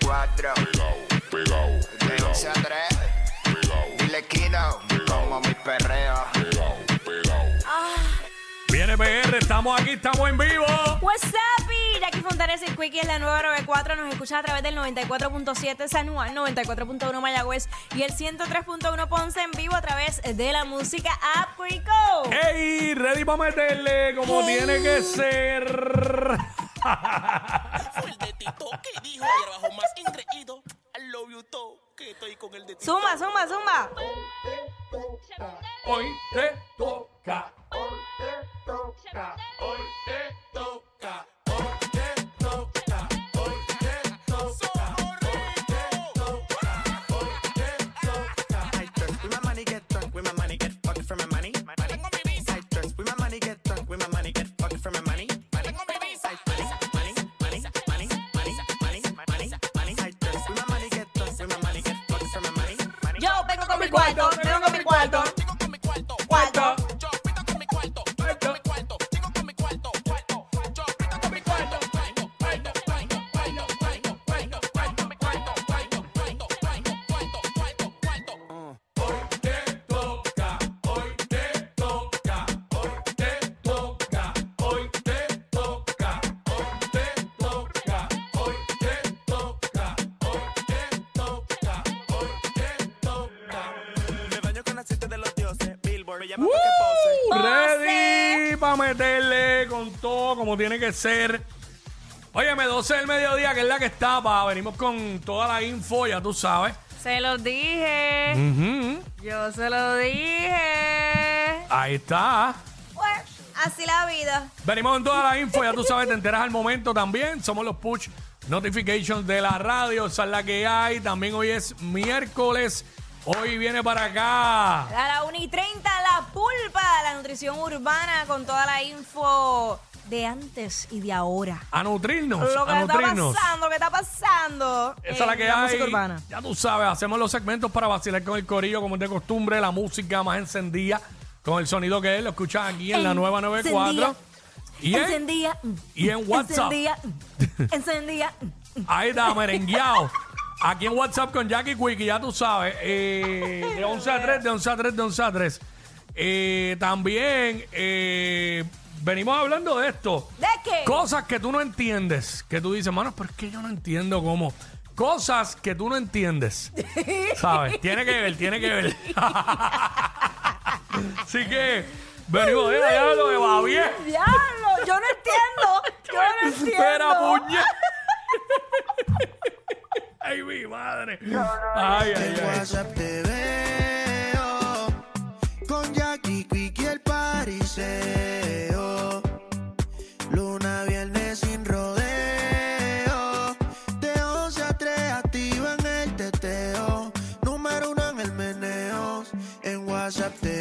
94. Pegao, pegao, De pegao, 11 a 3. pegao, Dile Kino. Como mi perreo. pegao, pegao. Viene PR, estamos aquí, estamos en vivo. What's up, y Jackie Fontanes y Quickie es la nueva 94. Nos escucha a través del 94.7 San Juan, 94.1 Mayagüez y el 103.1 Ponce en vivo a través de la música App Quico. ¡Ey! Ready para meterle como Hey. tiene que ser. Suma, suma, suma. Hoy te toca. Hoy te toca. I don't know. Pose. Ready para meterle con todo como tiene que ser. Óyeme, 12 del mediodía, que es la que está, pa. Venimos con toda la info, ya tú sabes. Se los dije. Ujú. Yo se lo dije. Ahí está. Pues, así la vida. Venimos con toda la info, ya tú sabes, te enteras al momento también. Somos los push notifications de la radio, esa es la que hay. También hoy es miércoles. Hoy viene para acá. A la 1 y 30, la pulpa, la nutrición urbana con toda la info de antes y de ahora. A nutrirnos, Lo a que está nutrirnos. pasando, lo que está pasando. Esa es la en que hay. música urbana. Ya tú sabes, hacemos los segmentos para vacilar con el corillo, como es de costumbre, la música más encendida, con el sonido que es, lo escuchas aquí en la nueva 94. Y en, Encendía. y en WhatsApp. Encendía. Encendía. Ahí está, merengueado. Aquí en WhatsApp con Jackie Quickie, ya tú sabes. eh, de 11 a 3, de 11 a 3, de 11 a 3. Eh, también eh, venimos hablando de esto. ¿De qué? Cosas que tú no entiendes. Que tú dices, mano, pero es que yo no entiendo cómo. Cosas que tú no entiendes. ¿Sabes? Tiene que ver, tiene que ver. Así que venimos de allá lo de va bien. Diablo, yo no entiendo. Yo no entiendo. Espera, puñe. Ay, mi Ay, ay, En ay. WhatsApp te veo con Jackie Quick y el pariseo. Luna, viernes sin rodeo. De 11 a 3 activa en el teteo. Número uno en el meneo. En WhatsApp te